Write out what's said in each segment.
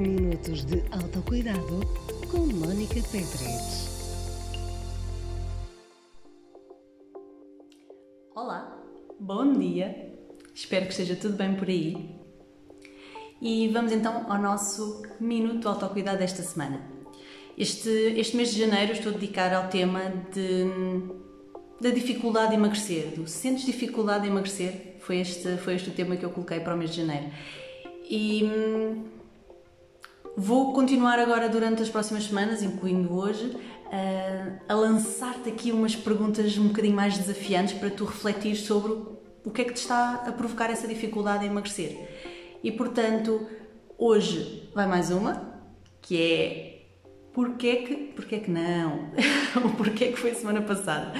Minutos de autocuidado com Mónica Pedres. Olá, bom dia. Espero que esteja tudo bem por aí. E vamos então ao nosso minuto de autocuidado desta semana. Este, este mês de janeiro estou a dedicar ao tema de, da dificuldade de emagrecer, do sentes dificuldade de emagrecer, foi este, foi este o tema que eu coloquei para o mês de janeiro. E hum, vou continuar agora durante as próximas semanas, incluindo hoje, a, a lançar-te aqui umas perguntas um bocadinho mais desafiantes para tu refletir sobre o que é que te está a provocar essa dificuldade em emagrecer. E portanto, hoje vai mais uma, que é porquê que, porquê que não? porquê que foi semana passada?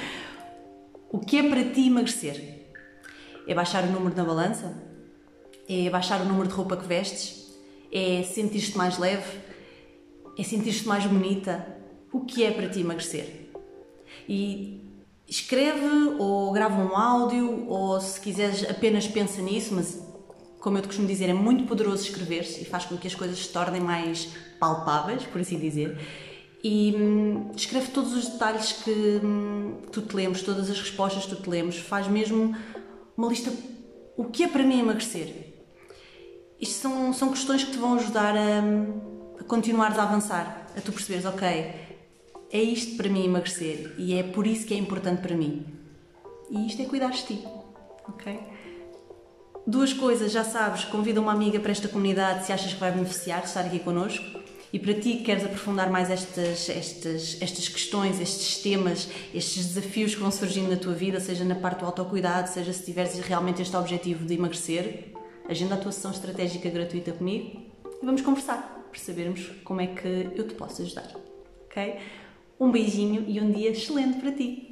O que é para ti emagrecer? É baixar o número na balança? é baixar o número de roupa que vestes, é sentir-te mais leve, é sentir-te mais bonita. O que é para ti emagrecer? E escreve ou grava um áudio ou se quiseres apenas pensa nisso, mas como eu te costumo dizer, é muito poderoso escrever e faz com que as coisas se tornem mais palpáveis, por assim dizer. E hum, escreve todos os detalhes que hum, tu te lembres, todas as respostas que tu te lembres, faz mesmo uma lista. O que é para mim emagrecer? Isto são, são questões que te vão ajudar a, a continuares a avançar, a tu perceberes, ok, é isto para mim emagrecer e é por isso que é importante para mim. E isto é cuidar de ti, ok? Duas coisas, já sabes, convida uma amiga para esta comunidade se achas que vai beneficiar de estar aqui connosco. E para ti que queres aprofundar mais estas, estas, estas questões, estes temas, estes desafios que vão surgindo na tua vida, seja na parte do autocuidado, seja se tiveres realmente este objetivo de emagrecer, agenda a tua sessão estratégica gratuita comigo e vamos conversar para sabermos como é que eu te posso ajudar. Ok? Um beijinho e um dia excelente para ti!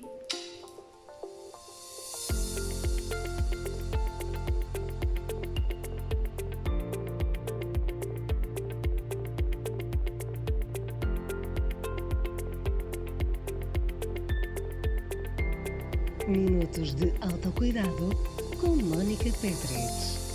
Minutos de autocuidado com Mónica Pedres.